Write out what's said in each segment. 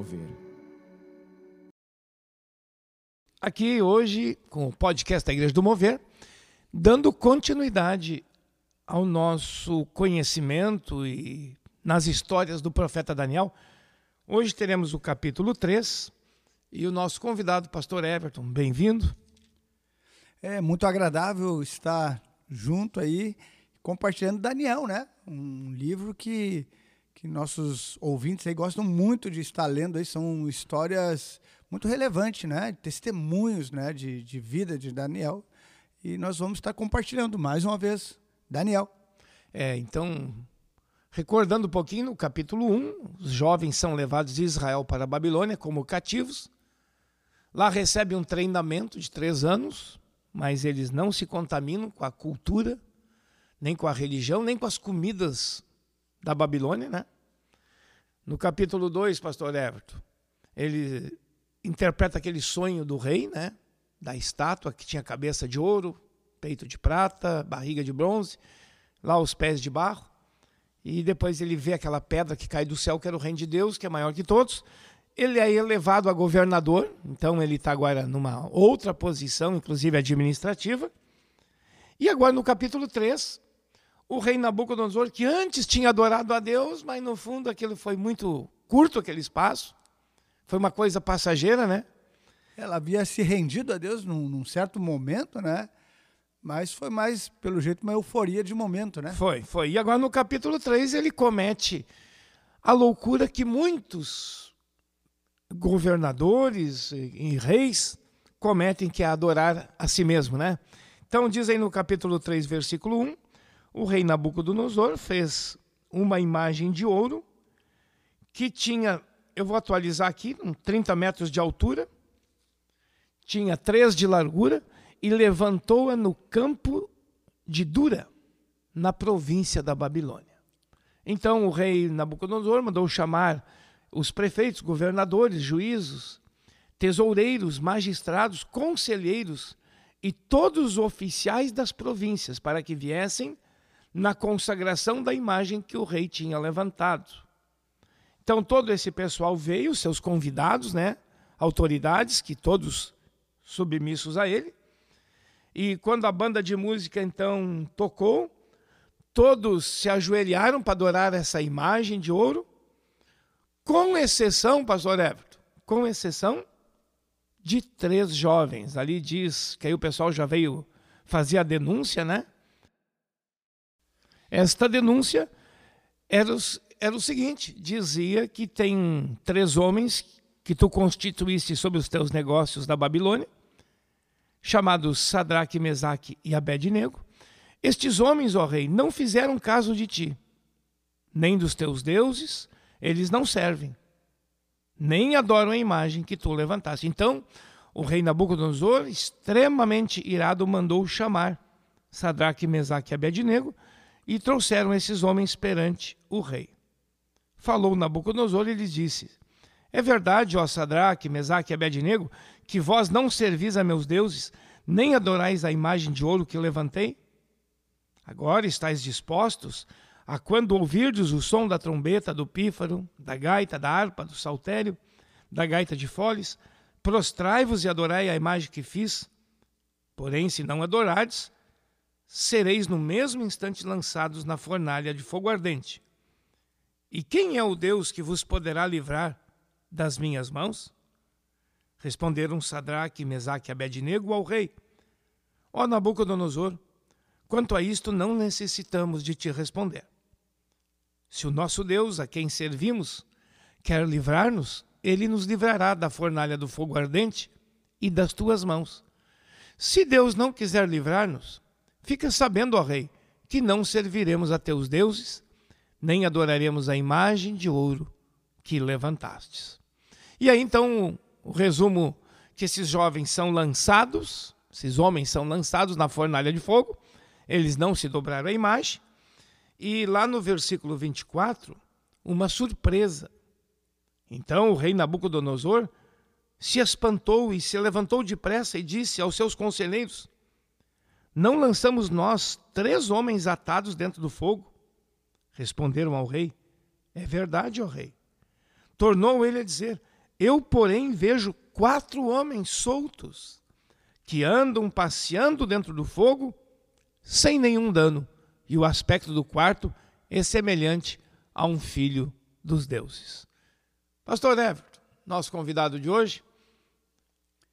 Mover. Aqui hoje, com o podcast da Igreja do Mover, dando continuidade ao nosso conhecimento e nas histórias do profeta Daniel. Hoje teremos o capítulo 3 e o nosso convidado, pastor Everton. Bem-vindo. É muito agradável estar junto aí, compartilhando Daniel, né? Um livro que, que nossos ouvintes aí gostam muito de estar lendo aí, são histórias muito relevantes, né? Testemunhos, né? De, de vida de Daniel. E nós vamos estar compartilhando mais uma vez Daniel. É, então, recordando um pouquinho, no capítulo 1, os jovens são levados de Israel para a Babilônia como cativos. Lá recebem um treinamento de três anos, mas eles não se contaminam com a cultura, nem com a religião, nem com as comidas da Babilônia, né? No capítulo 2, pastor Everton, ele interpreta aquele sonho do rei, né? Da estátua que tinha cabeça de ouro, peito de prata, barriga de bronze, lá os pés de barro. E depois ele vê aquela pedra que cai do céu, que era o reino de Deus, que é maior que todos. Ele é elevado a governador, então ele está agora numa outra posição, inclusive administrativa. E agora no capítulo 3, o rei Nabucodonosor, que antes tinha adorado a Deus, mas no fundo aquilo foi muito curto, aquele espaço. Foi uma coisa passageira, né? Ela havia se rendido a Deus num, num certo momento, né? Mas foi mais, pelo jeito, uma euforia de momento, né? Foi, foi. E agora no capítulo 3 ele comete a loucura que muitos governadores e reis cometem, que é adorar a si mesmo, né? Então diz aí no capítulo 3, versículo 1, o rei Nabucodonosor fez uma imagem de ouro que tinha, eu vou atualizar aqui, 30 metros de altura, tinha 3 de largura e levantou-a no campo de Dura, na província da Babilônia. Então o rei Nabucodonosor mandou chamar os prefeitos, governadores, juízos, tesoureiros, magistrados, conselheiros e todos os oficiais das províncias para que viessem na consagração da imagem que o rei tinha levantado. Então todo esse pessoal veio, seus convidados, né, autoridades que todos submissos a ele. E quando a banda de música então tocou, todos se ajoelharam para adorar essa imagem de ouro com exceção, pastor Everton, com exceção de três jovens. Ali diz que aí o pessoal já veio fazer a denúncia, né? Esta denúncia era, era o seguinte: dizia que tem três homens que tu constituíste sobre os teus negócios da Babilônia, chamados Sadraque, Mesaque e Abednego. Estes homens, ó rei, não fizeram caso de ti, nem dos teus deuses, eles não servem, nem adoram a imagem que tu levantaste. Então, o rei Nabucodonosor, extremamente irado, mandou chamar Sadraque, Mesaque e Abednego e trouxeram esses homens perante o rei. Falou Nabucodonosor e lhes disse: É verdade, ó Sadraque, Mesaque e Abednego, que vós não servis a meus deuses, nem adorais a imagem de ouro que levantei? Agora estáis dispostos a quando ouvirdes o som da trombeta, do pífaro, da gaita, da harpa, do saltério, da gaita de foles, prostrai-vos e adorai a imagem que fiz. Porém, se não adorardes, sereis no mesmo instante lançados na fornalha de fogo ardente. E quem é o Deus que vos poderá livrar das minhas mãos? Responderam Sadraque, Mesaque e Abednego ao rei. Ó Nabucodonosor, quanto a isto não necessitamos de te responder. Se o nosso Deus, a quem servimos, quer livrar-nos, ele nos livrará da fornalha do fogo ardente e das tuas mãos. Se Deus não quiser livrar-nos, fica sabendo, ó rei, que não serviremos a teus deuses, nem adoraremos a imagem de ouro que levantastes. E aí então o resumo que esses jovens são lançados, esses homens são lançados na fornalha de fogo, eles não se dobraram à imagem, e lá no versículo 24, uma surpresa. Então o rei Nabucodonosor se espantou e se levantou depressa e disse aos seus conselheiros: Não lançamos nós três homens atados dentro do fogo? Responderam ao rei: É verdade, ó rei. tornou ele a dizer: Eu, porém, vejo quatro homens soltos que andam passeando dentro do fogo sem nenhum dano, e o aspecto do quarto é semelhante a um filho dos deuses. Pastor Everton, nosso convidado de hoje,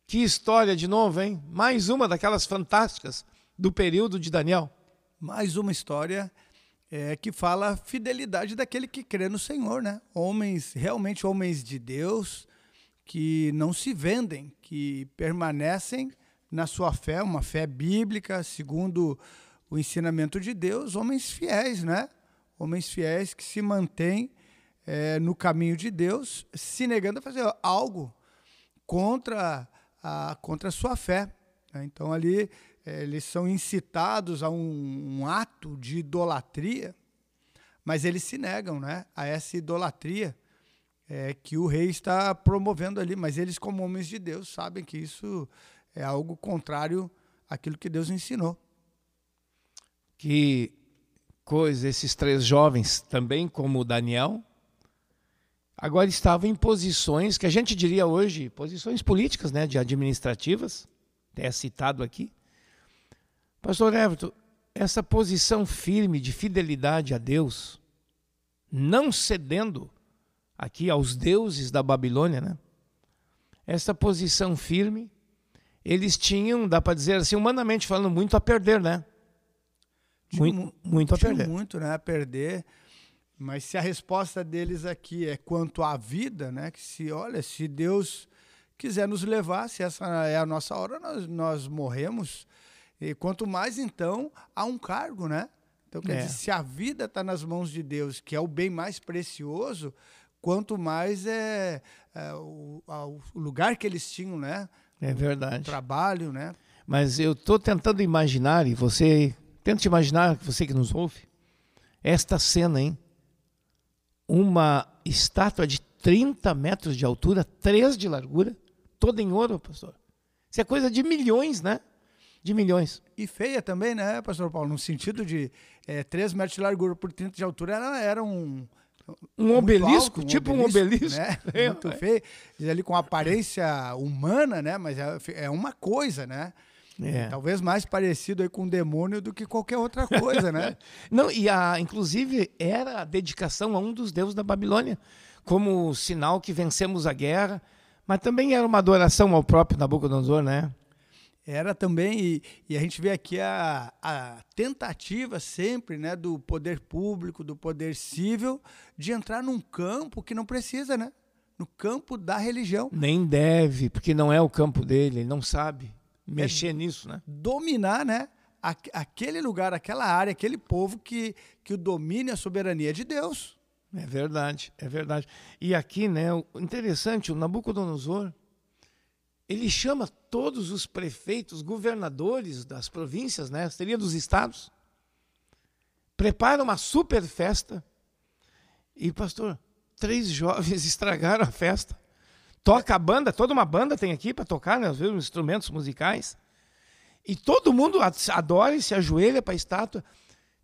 que história de novo, hein? Mais uma daquelas fantásticas do período de Daniel. Mais uma história é, que fala a fidelidade daquele que crê no Senhor, né? Homens, realmente homens de Deus, que não se vendem, que permanecem na sua fé, uma fé bíblica, segundo o ensinamento de Deus, homens fiéis, né? Homens fiéis que se mantêm é, no caminho de Deus, se negando a fazer algo contra a, contra a sua fé. Né? Então ali eles são incitados a um, um, ato de idolatria, mas eles se negam né, a essa idolatria é, que o rei está promovendo ali. Mas eles, como homens de Deus, sabem que isso é algo contrário àquilo que Deus ensinou. Que coisa, esses três jovens, também como Daniel, agora estavam em posições que a gente diria hoje, posições políticas, né, de administrativas, até citado aqui, Pastor Everton, essa posição firme de fidelidade a Deus, não cedendo aqui aos deuses da Babilônia, né? Essa posição firme, eles tinham, dá para dizer assim, humanamente falando, muito a perder, né? Muito, muito a perder. Muito, né? A perder. Mas se a resposta deles aqui é quanto à vida, né? Que se, olha, se Deus quiser nos levar, se essa é a nossa hora, nós, nós morremos e quanto mais, então, há um cargo, né? Então, quer é. dizer, se a vida está nas mãos de Deus, que é o bem mais precioso, quanto mais é, é o, o, lugar que eles tinham, né? É verdade. O trabalho, né? Mas eu estou tentando imaginar, e você, tenta imaginar, você que nos ouve, esta cena, hein? Uma estátua de 30 metros de altura, 3 de largura, toda em ouro, pastor. Isso é coisa de milhões, né? De milhões. E feia também, né, pastor Paulo? No sentido de é, 3 metros de largura por 30 de altura, era, era um. Um obelisco, alto, um tipo obelisco, um obelisco. Né? É, muito é. feio. Diz ali com aparência humana, né? Mas é, é uma coisa, né? É. Talvez mais parecido aí com um demônio do que qualquer outra coisa, né? Não, e a, inclusive era a dedicação a um dos deuses da Babilônia, como sinal que vencemos a guerra, mas também era uma adoração ao próprio Nabucodonosor, né? Era também, e, e, a gente vê aqui a, a tentativa sempre né, do poder público, do poder civil, de entrar num campo que não precisa, né? No campo da religião. Nem deve, porque não é o campo dele, ele não sabe mexer é nisso, né? Dominar, né? aquele lugar, aquela área, aquele povo que, que o domínio e a soberania é de Deus. É verdade, é verdade. E aqui, né, o interessante, o Nabucodonosor, ele chama todos os prefeitos, governadores das províncias, né, seria dos estados, prepara uma super festa e, pastor, três jovens estragaram a festa. Toca a banda, toda uma banda tem aqui para tocar, né, os instrumentos musicais. E todo mundo adora e se ajoelha para a estátua.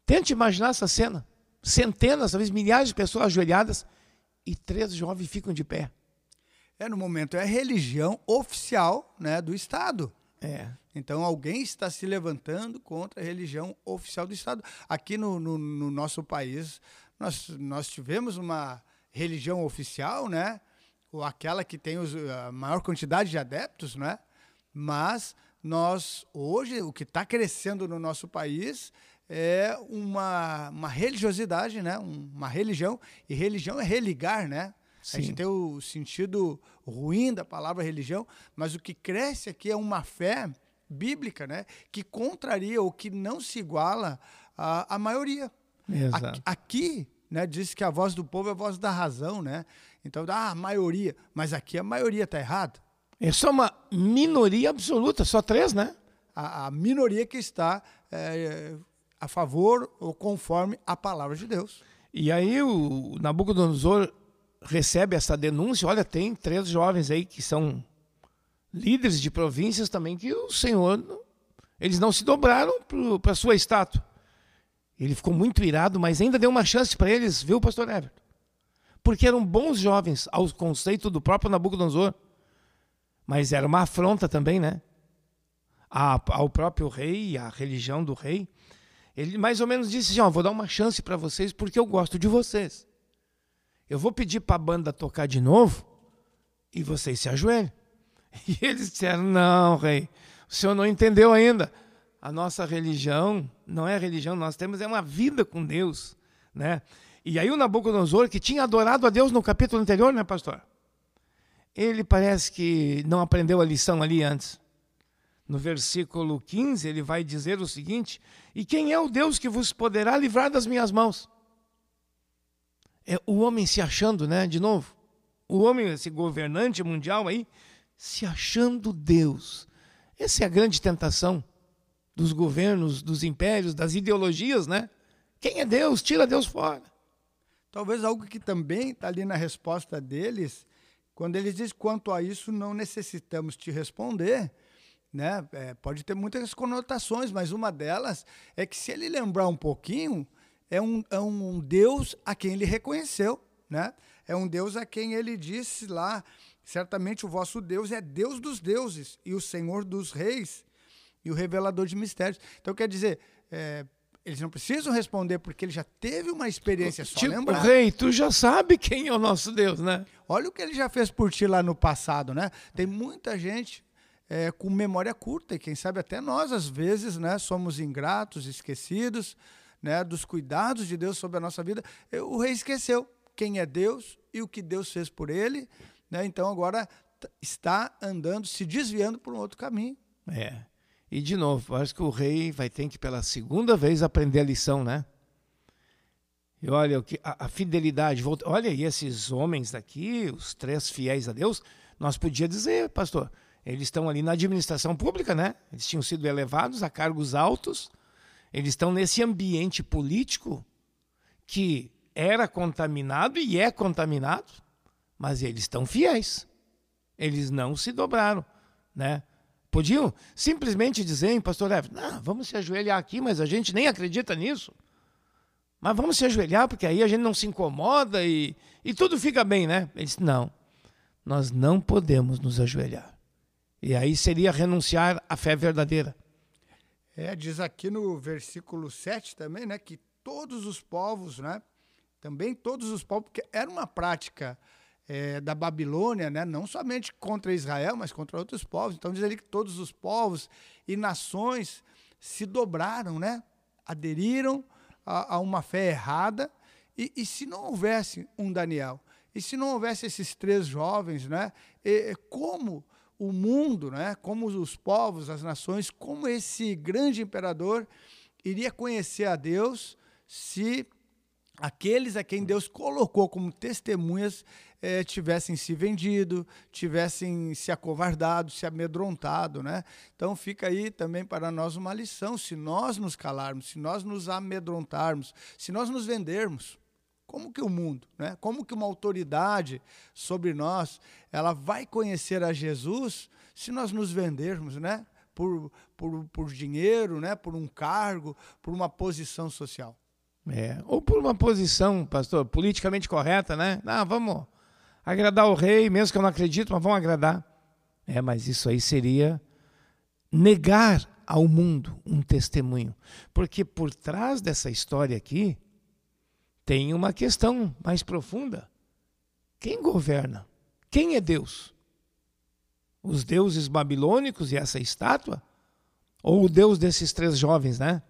Tente imaginar essa cena. Centenas, talvez milhares de pessoas ajoelhadas e três jovens ficam de pé. É, no momento é a religião oficial né, do Estado. É. Então alguém está se levantando contra a religião oficial do Estado. Aqui no, no, no nosso país, nós, nós tivemos uma religião oficial, né? Ou aquela que tem os, a maior quantidade de adeptos, né? Mas nós, hoje, o que está crescendo no nosso país é uma, uma religiosidade, né? uma religião. E religião é religar, né? Sim. A gente tem o sentido ruim da palavra religião, mas o que cresce aqui é uma fé bíblica, né? Que contraria ou que não se iguala à, à maioria. Exato. Aqui, né, diz que a voz do povo é a voz da razão, né? Então, ah, a maioria. Mas aqui a maioria está errada. É só uma minoria absoluta, só três, né? A, a minoria que está é, a favor ou conforme a palavra de Deus. E aí o Nabucodonosor recebe essa denúncia, olha, tem três jovens aí que são líderes de províncias também que o Senhor eles não se dobraram para sua estátua. Ele ficou muito irado, mas ainda deu uma chance para eles, viu, pastor Everton? porque eram bons jovens ao conceito do próprio Nabucodonosor. Mas era uma afronta também, né? ao próprio rei, à religião do rei. Ele mais ou menos disse assim: vou dar uma chance para vocês porque eu gosto de vocês. Eu vou pedir para a banda tocar de novo e vocês se ajoelhem. E eles disseram: Não, rei, o senhor não entendeu ainda. A nossa religião não é religião, nós temos é uma vida com Deus, né? E aí o Nabucodonosor, que tinha adorado a Deus no capítulo anterior, né, pastor? Ele parece que não aprendeu a lição ali antes. No versículo 15, ele vai dizer o seguinte: E quem é o Deus que vos poderá livrar das minhas mãos? É o homem se achando, né? De novo, o homem, esse governante mundial aí, se achando Deus. Essa é a grande tentação dos governos, dos impérios, das ideologias, né? Quem é Deus? Tira Deus fora. Talvez algo que também está ali na resposta deles, quando eles dizem quanto a isso não necessitamos te responder, né? É, pode ter muitas conotações, mas uma delas é que se ele lembrar um pouquinho, é um, é um Deus a quem ele reconheceu, né? É um Deus a quem ele disse lá, certamente o vosso Deus é Deus dos deuses e o Senhor dos reis e o revelador de mistérios. Então quer dizer, é, eles não precisam responder porque ele já teve uma experiência só tipo, lembrar. Rei, tu já sabe quem é o nosso Deus, né? Olha o que ele já fez por ti lá no passado, né? Tem muita gente é, com memória curta, e quem sabe até nós, às vezes, né, somos ingratos, esquecidos né, dos cuidados de Deus sobre a nossa vida. O rei esqueceu quem é Deus e o que Deus fez por ele, né, então agora está andando, se desviando por um outro caminho. É. E de novo, acho que o rei vai ter que pela segunda vez aprender a lição, né? E olha, a, a fidelidade, olha aí esses homens daqui, os três fiéis a Deus, nós podia dizer, pastor, eles estão ali na administração pública, né? Eles tinham sido elevados a cargos altos. Eles estão nesse ambiente político que era contaminado e é contaminado, mas eles estão fiéis. Eles não se dobraram, né? Podiam simplesmente dizer, pastor Eves, não, vamos se ajoelhar aqui, mas a gente nem acredita nisso. Mas vamos se ajoelhar, porque aí a gente não se incomoda e, e tudo fica bem, né? Eles, não, nós não podemos nos ajoelhar. E aí seria renunciar à fé verdadeira. É, diz aqui no versículo 7 também, né, que todos os povos, né, também todos os povos, porque era uma prática é, da Babilônia, né, não somente contra Israel, mas contra outros povos. Então diz ali que todos os povos e nações se dobraram, né, aderiram a, a uma fé errada. E, e, se não houvesse um Daniel, e se não houvesse esses três jovens, né, e, como o mundo, né, como os povos, as nações, como esse grande imperador iria conhecer a Deus se aqueles a quem Deus colocou como testemunhas eh, tivessem se vendido, tivessem se acovardado, se amedrontado, né? Então fica aí também para nós uma lição, se nós nos calarmos, se nós nos amedrontarmos, se nós nos vendermos, como que o mundo, né? Como que uma autoridade sobre nós, ela vai conhecer a Jesus se nós nos vendermos, né? Por, por, por dinheiro, né? Por um cargo, por uma posição social. É, ou por uma posição, pastor, politicamente correta, né? Ah, vamos agradar o rei, mesmo que eu não acredito, mas vamos agradar. É, mas isso aí seria negar ao mundo um testemunho. Porque por trás dessa história aqui, tem uma questão mais profunda. Quem governa? Quem é Deus? Os deuses babilônicos e essa estátua? Ou o Deus desses três jovens, né?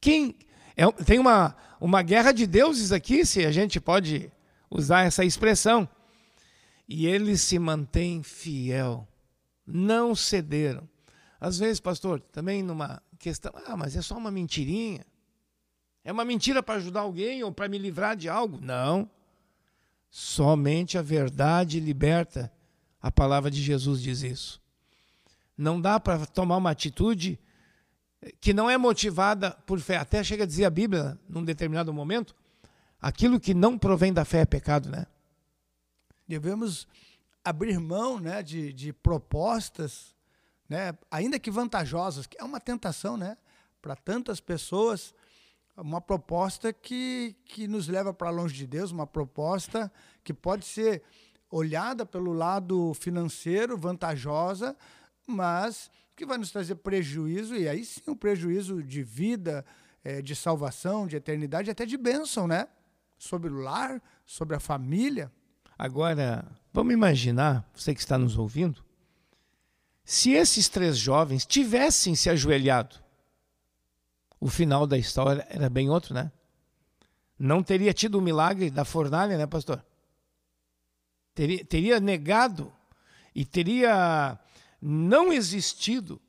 Quem. É, tem uma, uma guerra de deuses aqui, se a gente pode usar essa expressão. E eles se mantêm fiel, não cederam. Às vezes, pastor, também numa questão, ah, mas é só uma mentirinha. É uma mentira para ajudar alguém ou para me livrar de algo? Não. Somente a verdade liberta. A palavra de Jesus diz isso. Não dá para tomar uma atitude que não é motivada por fé. Até chega a dizer a Bíblia, num determinado momento, aquilo que não provém da fé é pecado, né? Devemos abrir mão né, de, de propostas, né, ainda que vantajosas, que é uma tentação né, para tantas pessoas, uma proposta que, que nos leva para longe de Deus, uma proposta que pode ser olhada pelo lado financeiro, vantajosa, mas que vai nos trazer prejuízo, e aí sim um prejuízo de vida, é, de salvação, de eternidade, até de bênção, né? Sobre o lar, sobre a família. Agora, vamos imaginar, você que está nos ouvindo, se esses três jovens tivessem se ajoelhado, o final da história era bem outro, né? Não teria tido o milagre da fornalha, né, pastor? Teria, teria negado e teria não existido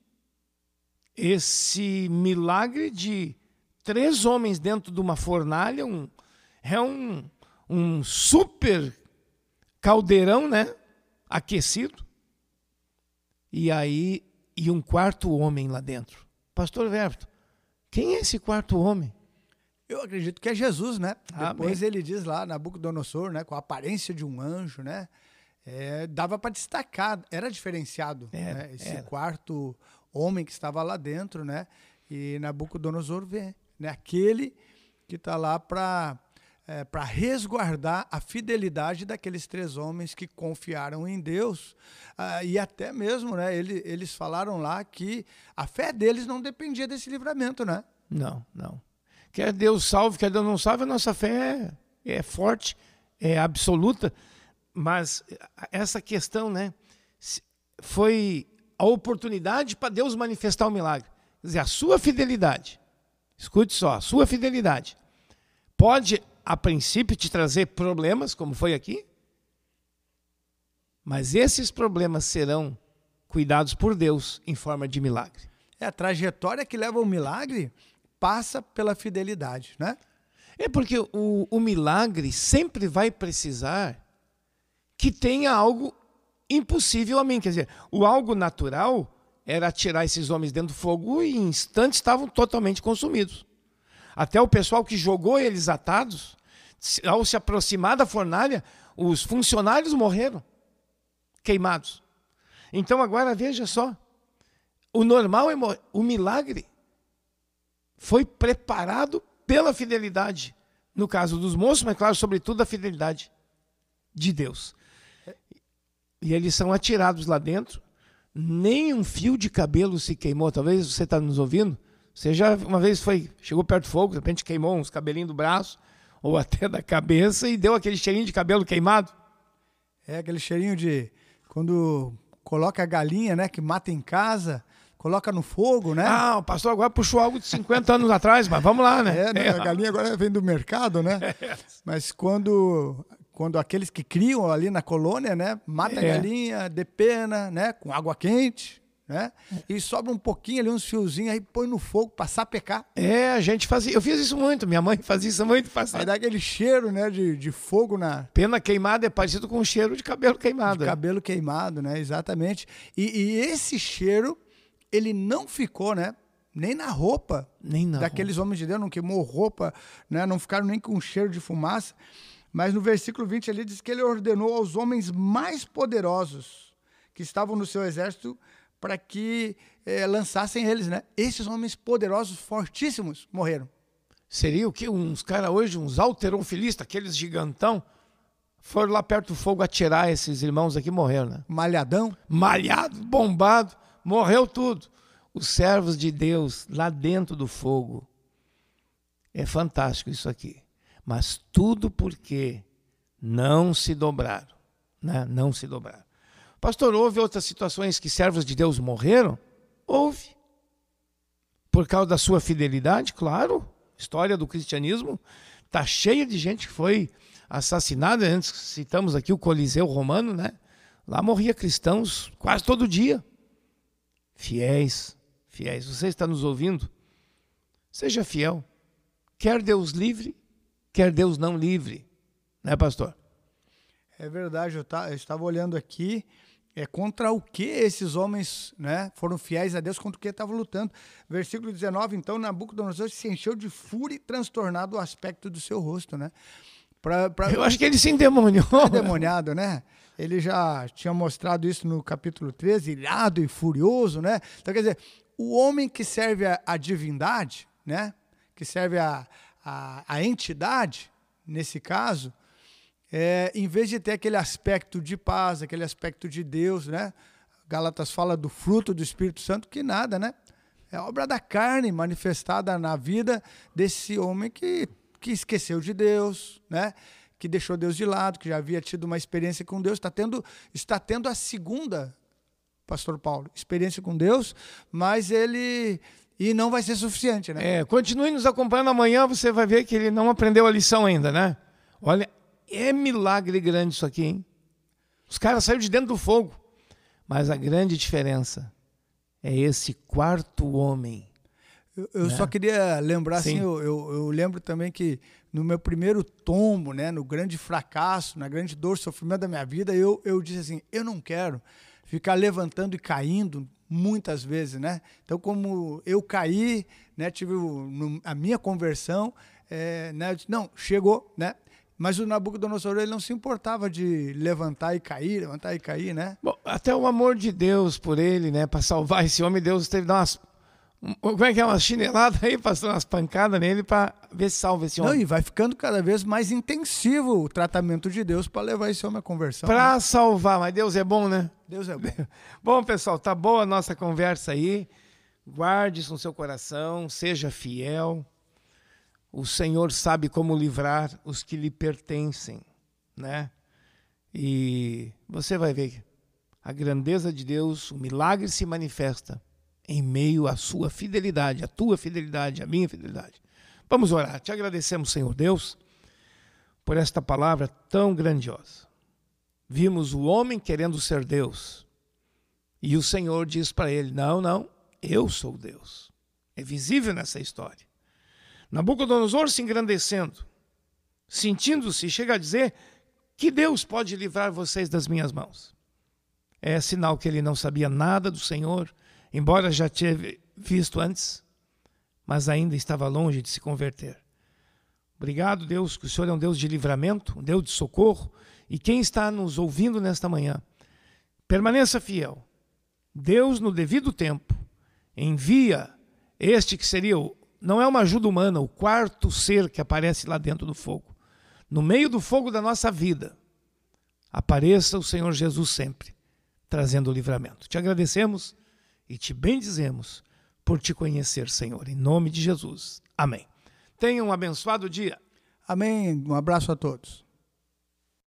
esse milagre de três homens dentro de uma fornalha, um, é um, um super caldeirão, né? Aquecido. E aí, e um quarto homem lá dentro. Pastor Verto, quem é esse quarto homem? Eu acredito que é Jesus, né? Depois ele diz lá, Nabucodonosor, né? Com a aparência de um anjo, né? É, dava para destacar, era diferenciado, era, né? Esse era. quarto homem que estava lá dentro, né? E Nabucodonosor vê, né? Aquele que está lá para é, para resguardar a fidelidade daqueles três homens que confiaram em Deus. Ah, e até mesmo, né, ele, eles falaram lá que a fé deles não dependia desse livramento, né? Não, não. Quer Deus salve, quer Deus não salve, a nossa fé é, é forte, é absoluta. Mas essa questão, né, foi a oportunidade para Deus manifestar o milagre. Quer dizer, a sua fidelidade, escute só, a sua fidelidade pode a princípio te trazer problemas, como foi aqui, mas esses problemas serão cuidados por Deus em forma de milagre. É a trajetória que leva ao milagre passa pela fidelidade, né? É porque o, o milagre sempre vai precisar que tenha algo impossível a mim. Quer dizer, o algo natural era tirar esses homens dentro do fogo e em instantes estavam totalmente consumidos. Até o pessoal que jogou eles atados, ao se aproximar da fornalha, os funcionários morreram queimados. Então agora veja só, o normal é o milagre foi preparado pela fidelidade, no caso dos moços, mas claro, sobretudo a fidelidade de Deus. E eles são atirados lá dentro, nem um fio de cabelo se queimou. Talvez você está nos ouvindo, você já uma vez foi, chegou perto do fogo, de repente queimou uns cabelinhos do braço ou até da cabeça e deu aquele cheirinho de cabelo queimado. É aquele cheirinho de quando coloca a galinha, né, que mata em casa, coloca no fogo, né? Ah, o pastor agora puxou algo de 50 anos atrás, mas vamos lá, né? É, né? a galinha agora vem do mercado, né? É. Mas quando quando aqueles que criam ali na colônia, né, mata é. a galinha, depena, né, com água quente, né? E sobra um pouquinho ali, uns fiozinhos, aí põe no fogo para sapecar. É, a gente fazia. Eu fiz isso muito, minha mãe fazia isso muito. Fazia. Aí dá aquele cheiro, né, de, de fogo na. Pena queimada é parecido com o cheiro de cabelo queimado. De cabelo queimado, né? Exatamente. E, e, esse cheiro, ele não ficou, né? Nem na roupa nem na daqueles roupa. homens de Deus, não queimou roupa, né? Não ficaram nem com cheiro de fumaça. Mas no versículo 20 ali diz que ele ordenou aos homens mais poderosos que estavam no seu exército para que é, lançassem eles, né? Esses homens poderosos, fortíssimos, morreram. Seria o que? Uns caras hoje, uns alteronfilistas, aqueles gigantão, foram lá perto do fogo atirar esses irmãos aqui morreram, né? Malhadão? Malhado, bombado, morreu tudo. Os servos de Deus lá dentro do fogo. É fantástico isso aqui. Mas tudo porque não se dobraram, né? Não se dobraram. Pastor, houve outras situações que servos de Deus morreram? Houve. Por causa da sua fidelidade, claro. História do cristianismo está cheia de gente que foi assassinada. Antes citamos aqui o Coliseu Romano, né? Lá morria cristãos quase todo dia. Fiéis, fiéis. Você está nos ouvindo? Seja fiel. Quer Deus livre, quer Deus não livre. Né, pastor? É verdade, eu, tá, eu estava olhando aqui é contra o que esses homens né, foram fiéis a Deus, contra o que estavam lutando. Versículo 19, então, Nabucodonosor se encheu de fúria e transtornado o aspecto do seu rosto, né? Pra, pra... Eu acho que ele se endemoniou. Endemoniado, né? Ele já tinha mostrado isso no capítulo 13, irado e furioso, né? Então, quer dizer, o homem que serve a, a divindade, né? que serve a, a, a entidade, nesse caso, é, em vez de ter aquele aspecto de paz, aquele aspecto de Deus, né? Galatas fala do fruto do Espírito Santo, que nada, né? É obra da carne manifestada na vida desse homem que, que esqueceu de Deus, né? Que deixou Deus de lado, que já havia tido uma experiência com Deus, está tendo, está tendo a segunda, Pastor Paulo, experiência com Deus, mas ele e não vai ser suficiente, né? É, continue nos acompanhando amanhã, você vai ver que ele não aprendeu a lição ainda, né? Olha, é milagre grande isso aqui, hein? Os caras saíram de dentro do fogo. Mas a grande diferença é esse quarto homem. Eu, eu né? só queria lembrar, assim, Sim. assim, eu, eu, eu, lembro também que no meu primeiro tombo, né, no grande fracasso, na grande dor, sofrimento da minha vida, eu, eu disse assim, eu não quero ficar levantando e caindo muitas vezes, né? Então, como eu caí, né, tive o, a minha conversão, é, né, não, chegou, né? Mas o Nabucodonosor ele não se importava de levantar e cair, levantar e cair, né? Bom, até o amor de Deus por ele, né? Para salvar esse homem, Deus teve que dar umas. Como é que é? Uma chinelada aí, passando umas pancadas nele para ver se salva esse homem. Não, e vai ficando cada vez mais intensivo o tratamento de Deus para levar esse homem à conversão. Para né? salvar, mas Deus é bom, né? Deus é bom. bom, pessoal, tá boa a nossa conversa aí. Guarde isso no seu coração, seja fiel o Senhor sabe como livrar os que lhe pertencem, né? E você vai ver a grandeza de Deus, o milagre se manifesta em meio à sua fidelidade, à tua fidelidade, à minha fidelidade. Vamos orar. Te agradecemos, Senhor Deus, por esta palavra tão grandiosa. Vimos o homem querendo ser Deus. E o Senhor diz para ele: Não, não, eu sou Deus. É visível nessa história. Nabucodonosor se engrandecendo, sentindo-se, chega a dizer que Deus pode livrar vocês das minhas mãos. É sinal que ele não sabia nada do Senhor, embora já tivesse visto antes, mas ainda estava longe de se converter. Obrigado, Deus, que o Senhor é um Deus de livramento, um Deus de socorro, e quem está nos ouvindo nesta manhã, permaneça fiel. Deus, no devido tempo, envia este que seria o não é uma ajuda humana, o quarto ser que aparece lá dentro do fogo. No meio do fogo da nossa vida, apareça o Senhor Jesus sempre, trazendo o livramento. Te agradecemos e te bendizemos por te conhecer, Senhor, em nome de Jesus. Amém. Tenha um abençoado dia. Amém. Um abraço a todos.